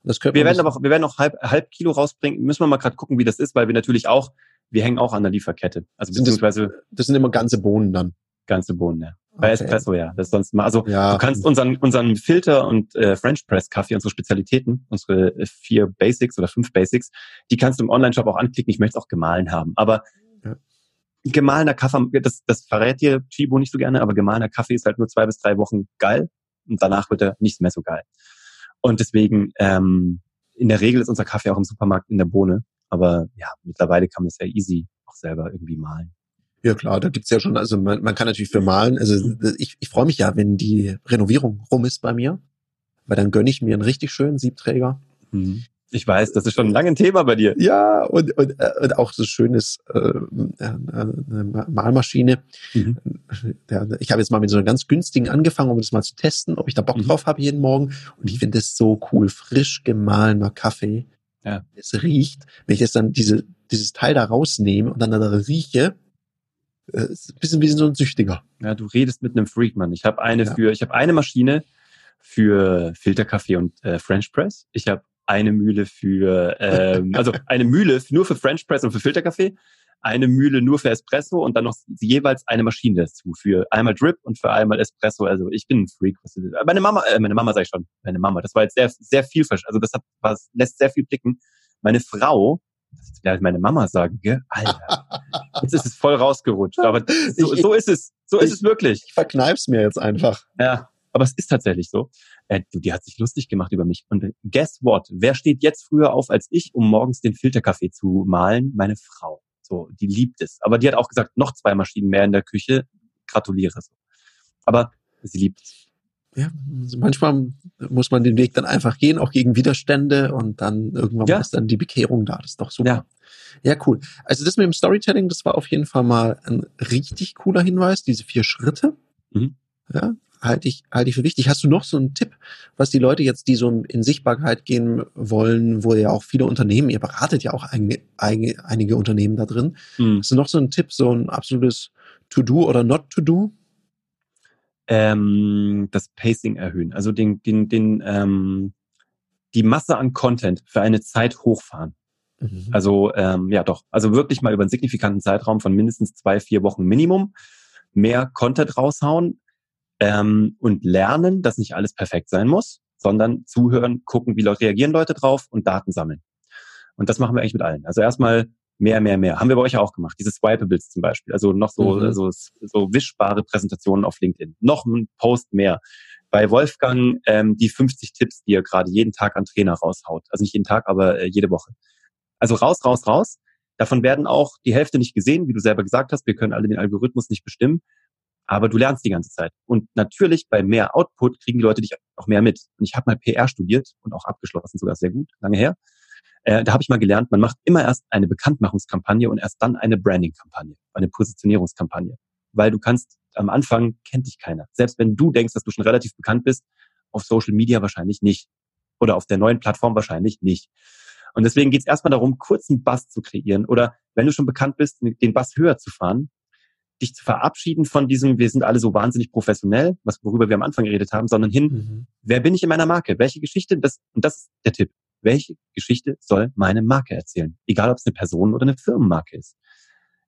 das wir werden aber auch, wir werden noch halb, halb Kilo rausbringen. Müssen wir mal gerade gucken, wie das ist, weil wir natürlich auch, wir hängen auch an der Lieferkette. Also beziehungsweise. Das, das sind immer ganze Bohnen dann. Ganze Bohnen, ja. Bei okay. Espresso, ja. Das ist sonst mal, also ja. du kannst unseren, unseren Filter und äh, French Press Kaffee, unsere Spezialitäten, unsere äh, vier Basics oder fünf Basics, die kannst du im Online-Shop auch anklicken. Ich möchte es auch gemahlen haben. Aber ja. gemahlener Kaffee, das, das verrät dir Chibo nicht so gerne, aber gemahlener Kaffee ist halt nur zwei bis drei Wochen geil und danach wird er nicht mehr so geil. Und deswegen, ähm, in der Regel ist unser Kaffee auch im Supermarkt in der Bohne. Aber ja, mittlerweile kann man es ja easy auch selber irgendwie malen. Ja klar, da gibt's ja schon, also man, man kann natürlich für malen, also ich, ich freue mich ja, wenn die Renovierung rum ist bei mir, weil dann gönne ich mir einen richtig schönen Siebträger. Mhm. Ich weiß, das ist schon lange ein Thema bei dir. Ja, und, und, äh, und auch so schönes äh, äh, eine Malmaschine. Mhm. Ich habe jetzt mal mit so einer ganz günstigen angefangen, um das mal zu testen, ob ich da Bock mhm. drauf habe jeden Morgen. Und ich finde das so cool, frisch gemahlener Kaffee. Ja. Es riecht, wenn ich jetzt dann diese, dieses Teil da rausnehme und dann da rieche, äh, ist ein bisschen wie so ein Süchtiger. Ja, du redest mit einem Freak, Mann. Ich habe eine ja. für, ich habe eine Maschine für Filterkaffee und äh, French Press. Ich habe eine Mühle für, ähm, also eine Mühle nur für French Press und für Filterkaffee, eine Mühle nur für Espresso und dann noch jeweils eine Maschine dazu für einmal Drip und für einmal Espresso. Also ich bin ein Freak. Meine Mama, äh, meine Mama sag ich schon, meine Mama. Das war jetzt sehr, sehr viel, also das hat, was lässt sehr viel blicken. Meine Frau das ist vielleicht meine Mama sagen, gell? Alter. Jetzt ist es voll rausgerutscht. Aber so, so ist es. So ist es wirklich. Ich verkneif's mir jetzt einfach. Ja. Aber es ist tatsächlich so. Äh, du, die hat sich lustig gemacht über mich. Und guess what? Wer steht jetzt früher auf als ich, um morgens den Filterkaffee zu malen? Meine Frau. So, die liebt es. Aber die hat auch gesagt, noch zwei Maschinen mehr in der Küche. Gratuliere so. Aber sie liebt es ja, also manchmal muss man den Weg dann einfach gehen, auch gegen Widerstände und dann irgendwann ja. ist dann die Bekehrung da. Das ist doch super. Ja. ja, cool. Also das mit dem Storytelling, das war auf jeden Fall mal ein richtig cooler Hinweis, diese vier Schritte. Mhm. Ja, halte ich, halte ich für wichtig. Hast du noch so einen Tipp, was die Leute jetzt, die so in Sichtbarkeit gehen wollen, wo ja auch viele Unternehmen, ihr beratet ja auch einige, einige, einige Unternehmen da drin. Mhm. Hast du noch so einen Tipp, so ein absolutes To-Do oder Not-To-Do? Ähm, das Pacing erhöhen, also den, den, den, ähm, die Masse an Content für eine Zeit hochfahren. Mhm. Also ähm, ja doch, also wirklich mal über einen signifikanten Zeitraum von mindestens zwei, vier Wochen Minimum mehr Content raushauen ähm, und lernen, dass nicht alles perfekt sein muss, sondern zuhören, gucken, wie Leute reagieren Leute drauf und Daten sammeln. Und das machen wir eigentlich mit allen. Also erstmal mehr, mehr, mehr. Haben wir bei euch auch gemacht. Diese Swipables zum Beispiel. Also noch so, mhm. so, so wischbare Präsentationen auf LinkedIn. Noch ein Post mehr. bei Wolfgang ähm, die 50 Tipps, die er gerade jeden Tag an Trainer raushaut. Also nicht jeden Tag, aber äh, jede Woche. Also raus, raus, raus. Davon werden auch die Hälfte nicht gesehen, wie du selber gesagt hast. Wir können alle den Algorithmus nicht bestimmen, aber du lernst die ganze Zeit. Und natürlich bei mehr Output kriegen die Leute dich auch mehr mit. Und ich habe mal PR studiert und auch abgeschlossen, sogar sehr gut, lange her. Äh, da habe ich mal gelernt, man macht immer erst eine Bekanntmachungskampagne und erst dann eine Brandingkampagne, eine Positionierungskampagne. Weil du kannst am Anfang kennt dich keiner. Selbst wenn du denkst, dass du schon relativ bekannt bist, auf Social Media wahrscheinlich nicht. Oder auf der neuen Plattform wahrscheinlich nicht. Und deswegen geht es erstmal darum, kurzen Bass zu kreieren oder wenn du schon bekannt bist, den Bass höher zu fahren, dich zu verabschieden von diesem, wir sind alle so wahnsinnig professionell, was worüber wir am Anfang geredet haben, sondern hin, mhm. wer bin ich in meiner Marke? Welche Geschichte? Das, und das ist der Tipp. Welche Geschichte soll meine Marke erzählen? Egal, ob es eine Person oder eine Firmenmarke ist.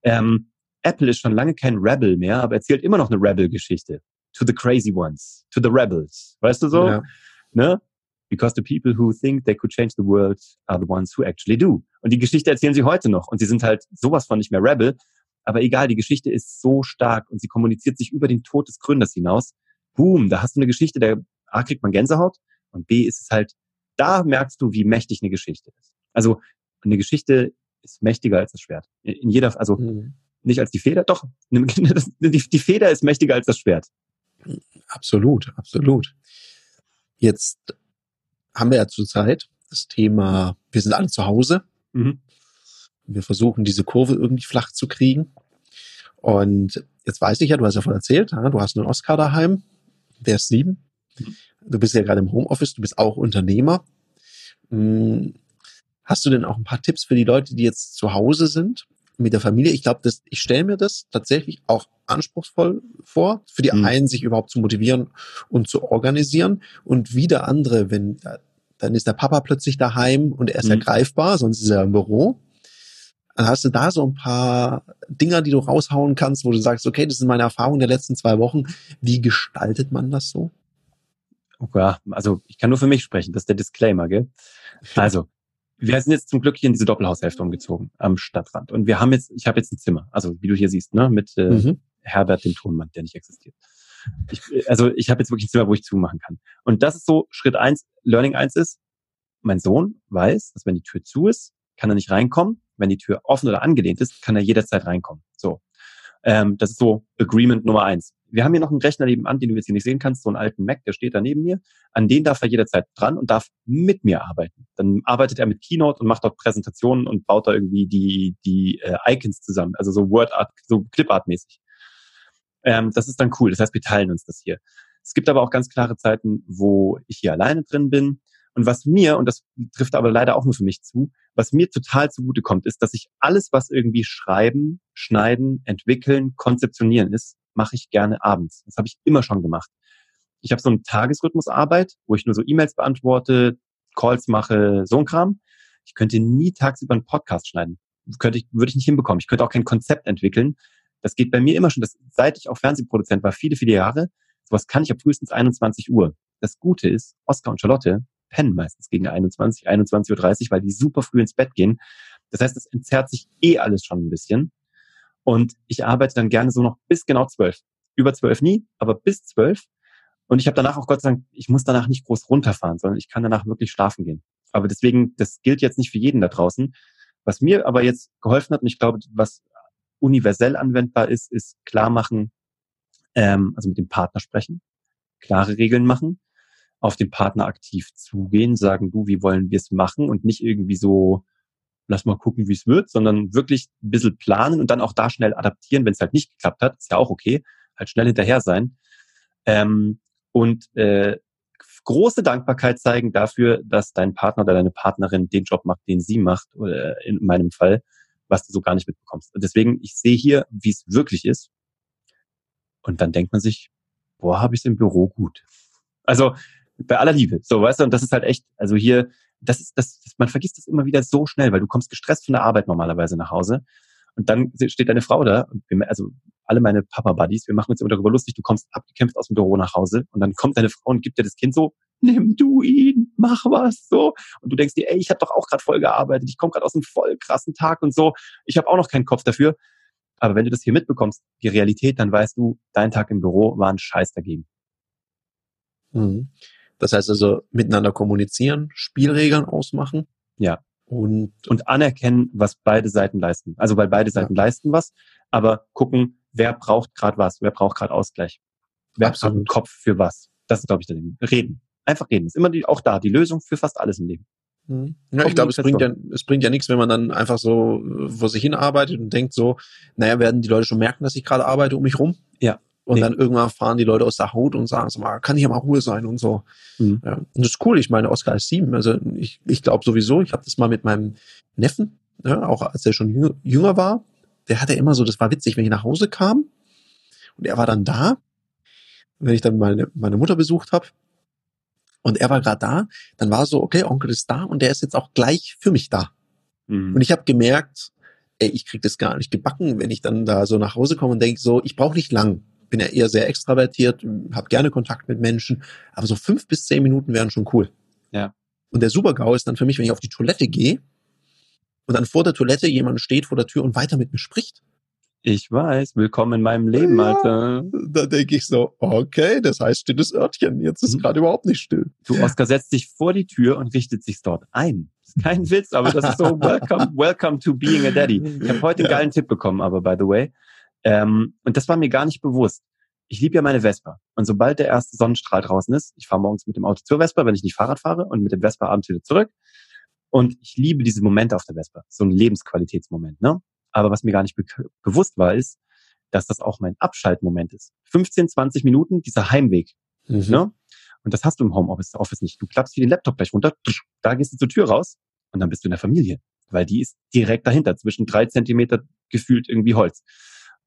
Ähm, Apple ist schon lange kein Rebel mehr, aber erzählt immer noch eine Rebel-Geschichte. To the crazy ones, to the rebels. Weißt du so? Ja. Ne? Because the people who think they could change the world are the ones who actually do. Und die Geschichte erzählen sie heute noch. Und sie sind halt sowas von nicht mehr Rebel. Aber egal, die Geschichte ist so stark und sie kommuniziert sich über den Tod des Gründers hinaus. Boom, da hast du eine Geschichte, der A kriegt man Gänsehaut und B ist es halt, da merkst du, wie mächtig eine Geschichte ist. Also eine Geschichte ist mächtiger als das Schwert. In jeder, also mhm nicht als die Feder, doch, die, Feder ist mächtiger als das Schwert. Absolut, absolut. Jetzt haben wir ja zurzeit das Thema, wir sind alle zu Hause. Mhm. Wir versuchen, diese Kurve irgendwie flach zu kriegen. Und jetzt weiß ich ja, du hast ja von erzählt, du hast einen Oscar daheim, der ist sieben. Mhm. Du bist ja gerade im Homeoffice, du bist auch Unternehmer. Hm, hast du denn auch ein paar Tipps für die Leute, die jetzt zu Hause sind mit der Familie. Ich glaube, ich stelle mir das tatsächlich auch anspruchsvoll vor, für die mhm. einen sich überhaupt zu motivieren und zu organisieren und wieder andere, wenn dann ist der Papa plötzlich daheim und er ist mhm. ergreifbar, sonst ist er im Büro. Dann hast du da so ein paar Dinger, die du raushauen kannst, wo du sagst, okay, das ist meine Erfahrung der letzten zwei Wochen. Wie gestaltet man das so? Oh ja, also ich kann nur für mich sprechen, das ist der Disclaimer, gell? Also, wir sind jetzt zum Glück hier in diese Doppelhaushälfte umgezogen am Stadtrand. Und wir haben jetzt, ich habe jetzt ein Zimmer, also wie du hier siehst, ne, mit äh, mhm. Herbert, dem Tonmann, der nicht existiert. Ich, also ich habe jetzt wirklich ein Zimmer, wo ich zumachen kann. Und das ist so Schritt eins, Learning eins ist, mein Sohn weiß, dass wenn die Tür zu ist, kann er nicht reinkommen. Wenn die Tür offen oder angelehnt ist, kann er jederzeit reinkommen. So. Ähm, das ist so Agreement Nummer eins. Wir haben hier noch einen Rechner nebenan, den du jetzt hier nicht sehen kannst, so einen alten Mac, der steht da neben mir. An den darf er jederzeit dran und darf mit mir arbeiten. Dann arbeitet er mit Keynote und macht dort Präsentationen und baut da irgendwie die, die äh, Icons zusammen, also so WordArt, so Clipart-mäßig. Ähm, das ist dann cool. Das heißt, wir teilen uns das hier. Es gibt aber auch ganz klare Zeiten, wo ich hier alleine drin bin. Und was mir, und das trifft aber leider auch nur für mich zu, was mir total zugute kommt, ist, dass ich alles, was irgendwie schreiben, schneiden, entwickeln, konzeptionieren ist, mache ich gerne abends. Das habe ich immer schon gemacht. Ich habe so einen Tagesrhythmusarbeit, wo ich nur so E-Mails beantworte, Calls mache, so ein Kram. Ich könnte nie tagsüber einen Podcast schneiden. Könnte ich, würde ich nicht hinbekommen. Ich könnte auch kein Konzept entwickeln. Das geht bei mir immer schon, das, seit ich auch Fernsehproduzent war, viele, viele Jahre. Sowas kann ich ab frühestens 21 Uhr. Das Gute ist, Oskar und Charlotte pennen meistens gegen 21, 21.30 Uhr, weil die super früh ins Bett gehen. Das heißt, es entzerrt sich eh alles schon ein bisschen. Und ich arbeite dann gerne so noch bis genau zwölf. Über zwölf nie, aber bis zwölf. Und ich habe danach auch Gott sei Dank, ich muss danach nicht groß runterfahren, sondern ich kann danach wirklich schlafen gehen. Aber deswegen, das gilt jetzt nicht für jeden da draußen. Was mir aber jetzt geholfen hat, und ich glaube, was universell anwendbar ist, ist klar machen, ähm, also mit dem Partner sprechen, klare Regeln machen, auf den Partner aktiv zugehen, sagen, du, wie wollen wir es machen und nicht irgendwie so lass mal gucken, wie es wird, sondern wirklich ein bisschen planen und dann auch da schnell adaptieren, wenn es halt nicht geklappt hat, ist ja auch okay, halt schnell hinterher sein. Ähm, und äh, große Dankbarkeit zeigen dafür, dass dein Partner oder deine Partnerin den Job macht, den sie macht, oder in meinem Fall, was du so gar nicht mitbekommst. Und deswegen, ich sehe hier, wie es wirklich ist. Und dann denkt man sich, boah, habe ich im Büro gut. Also bei aller Liebe, so weißt du, und das ist halt echt, also hier das ist, das, man vergisst das immer wieder so schnell, weil du kommst gestresst von der Arbeit normalerweise nach Hause und dann steht deine Frau da, also alle meine Papa-Buddies, wir machen uns immer darüber lustig, du kommst abgekämpft aus dem Büro nach Hause und dann kommt deine Frau und gibt dir das Kind so, nimm du ihn, mach was, so. Und du denkst dir, ey, ich habe doch auch gerade voll gearbeitet, ich komme gerade aus einem voll krassen Tag und so, ich habe auch noch keinen Kopf dafür. Aber wenn du das hier mitbekommst, die Realität, dann weißt du, dein Tag im Büro war ein Scheiß dagegen. Mhm. Das heißt also miteinander kommunizieren, Spielregeln ausmachen. Ja. Und, Und anerkennen, was beide Seiten leisten. Also weil beide Seiten leisten was, aber gucken, wer braucht gerade was, wer braucht gerade Ausgleich. Wer hat Absolut. einen Kopf für was. Das ist, glaube ich, der Ding. Reden. Einfach reden. Ist immer die, auch da die Lösung für fast alles im Leben. Mhm. Ja, ich glaube, es bringt ja, es bringt ja nichts, wenn man dann einfach so äh, vor sich hin arbeitet und denkt so, naja, werden die Leute schon merken, dass ich gerade arbeite um mich rum? Ja. Und Nee. dann irgendwann fahren die Leute aus der Haut und sagen so mal, kann ich ja mal Ruhe sein und so. Mhm. Ja. Und das ist cool. Ich meine, Oscar ist sieben. Also ich, ich glaube sowieso, ich habe das mal mit meinem Neffen, ja, auch als er schon jünger, jünger war, der hatte immer so, das war witzig, wenn ich nach Hause kam und er war dann da, wenn ich dann meine, meine Mutter besucht habe und er war gerade da, dann war so, okay, Onkel ist da und der ist jetzt auch gleich für mich da. Mhm. Und ich habe gemerkt, ey, ich krieg das gar nicht gebacken, wenn ich dann da so nach Hause komme und denke so, ich brauche nicht lang. Bin ja eher sehr extravertiert, habe gerne Kontakt mit Menschen, aber so fünf bis zehn Minuten wären schon cool. Ja. Und der Super-GAU ist dann für mich, wenn ich auf die Toilette gehe und dann vor der Toilette jemand steht vor der Tür und weiter mit mir spricht. Ich weiß, willkommen in meinem Leben, Ja. Alter. Da denke ich so, okay, das heißt stilles Örtchen. Jetzt ist Mhm. gerade überhaupt nicht still. Du, Oscar, setzt dich vor die Tür und richtet sich dort ein. Kein Witz, aber das ist so welcome, welcome to being a daddy. Ich habe heute einen Ja. geilen Tipp bekommen, aber by the way. Ähm, und das war mir gar nicht bewusst. Ich liebe ja meine Vespa. Und sobald der erste Sonnenstrahl draußen ist, ich fahre morgens mit dem Auto zur Vespa, wenn ich nicht Fahrrad fahre, und mit dem Vespa abends wieder zurück. Und ich liebe diese Momente auf der Vespa. So ein Lebensqualitätsmoment, ne? Aber was mir gar nicht be bewusst war, ist, dass das auch mein Abschaltmoment ist. 15, 20 Minuten, dieser Heimweg. Mhm. Ne? Und das hast du im Homeoffice Office nicht. Du klappst hier den Laptop gleich runter, da gehst du zur Tür raus und dann bist du in der Familie. Weil die ist direkt dahinter, zwischen drei Zentimeter gefühlt irgendwie Holz.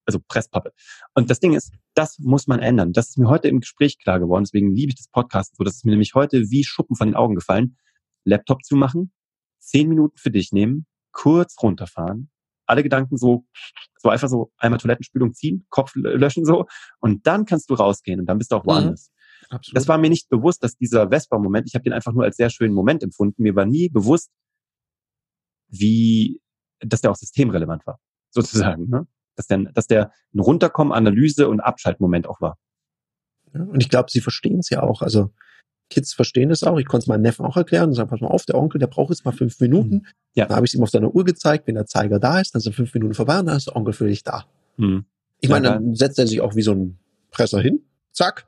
Also Presspappe. Und das Ding ist, das muss man ändern. Das ist mir heute im Gespräch klar geworden. Deswegen liebe ich das Podcast so. Das ist mir nämlich heute wie Schuppen von den Augen gefallen. Laptop zu machen, zehn Minuten für dich nehmen, kurz runterfahren, alle Gedanken so, so einfach so einmal Toilettenspülung ziehen, Kopf löschen so und dann kannst du rausgehen und dann bist du auch Mhm. woanders. Absolut. Das war mir nicht bewusst, dass dieser Vespa-Moment, ich habe den einfach nur als sehr schönen Moment empfunden. Mir war nie bewusst, wie, dass der auch systemrelevant war, sozusagen. Ne? Dass, der, dass der ein Runterkommen, Analyse und Abschaltmoment auch war. Ja, und ich glaube, sie verstehen es ja auch. Also Kids verstehen es auch. Ich konnte es meinem Neffen auch erklären und sagen, pass mal auf, der Onkel, der braucht jetzt mal fünf Minuten. Ja. Dann habe ich es ihm auf seiner Uhr gezeigt, wenn der Zeiger da ist, dann sind fünf Minuten vorbei und dann ist der Onkel für dich da. Hm. Ich meine, dann setzt er sich auch wie so ein Presser hin, zack,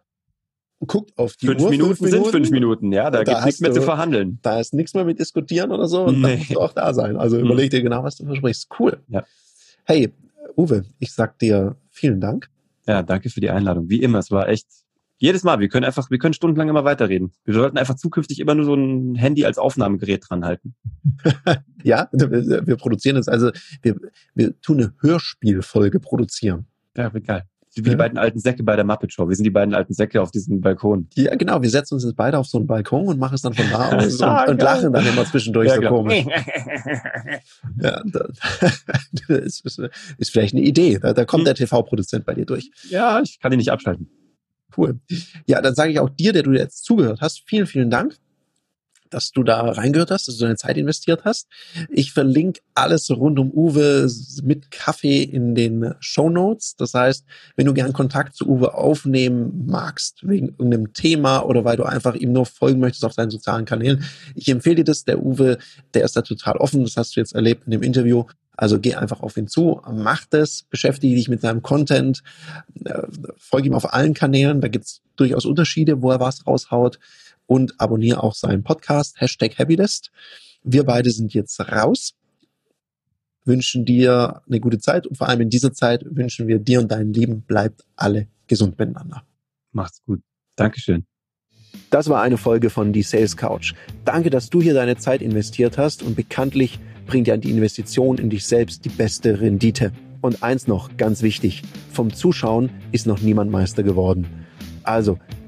und guckt auf die Fünf Uhr. Minuten sind fünf Minuten, ja, da, Da gibt's nichts mehr zu verhandeln. Da ist nichts mehr mit diskutieren oder so und Nee. dann musst du auch da sein. Also Mhm. überleg dir genau, was du versprichst. Cool. Ja. Hey, Uwe, ich sag dir vielen Dank. Ja, danke für die Einladung. Wie immer, es war echt jedes Mal. Wir können einfach, wir können stundenlang immer weiterreden. Wir sollten einfach zukünftig immer nur so ein Handy als Aufnahmegerät dran halten. Ja, wir produzieren jetzt also, wir, wir tun eine Hörspielfolge produzieren. Ja, geil. Wie Ja. die beiden alten Säcke bei der Muppet Show. Wir sind die beiden alten Säcke auf diesem Balkon. Ja, genau. Wir setzen uns jetzt beide auf so einen Balkon und machen es dann von da aus und, Ah, und geil. lachen dann immer zwischendurch so genau. komisch. Ja, da, das ist, ist vielleicht eine Idee. Da, da kommt Hm. der TV-Produzent bei dir durch. ja, ich kann ihn nicht abschalten. Cool. Ja, dann sage ich auch dir, der du jetzt zugehört hast, vielen, vielen Dank, dass du da reingehört hast, dass du deine Zeit investiert hast. Ich verlinke alles rund um Uwe mit Kaffee in den Show Notes. Das heißt, wenn du gern Kontakt zu Uwe aufnehmen magst, wegen irgendeinem Thema oder weil du einfach ihm nur folgen möchtest auf seinen sozialen Kanälen, ich empfehle dir das. Der Uwe, der ist da total offen. Das hast du jetzt erlebt in dem Interview. Also geh einfach auf ihn zu, mach das, beschäftige dich mit seinem Content, äh, folge ihm auf allen Kanälen. Da gibt's durchaus Unterschiede, wo er was raushaut. Und abonniere auch seinen Podcast, Hashtag Happylist. Wir beide sind jetzt raus, wünschen dir eine gute Zeit und vor allem in dieser Zeit wünschen wir dir und deinen Lieben, bleibt alle gesund miteinander. Macht's gut. Dankeschön. Das war eine Folge von Die Sales Couch. Danke, dass du hier deine Zeit investiert hast und bekanntlich bringt ja die Investition in dich selbst die beste Rendite. Und eins noch, ganz wichtig, vom Zuschauen ist noch niemand Meister geworden. Also,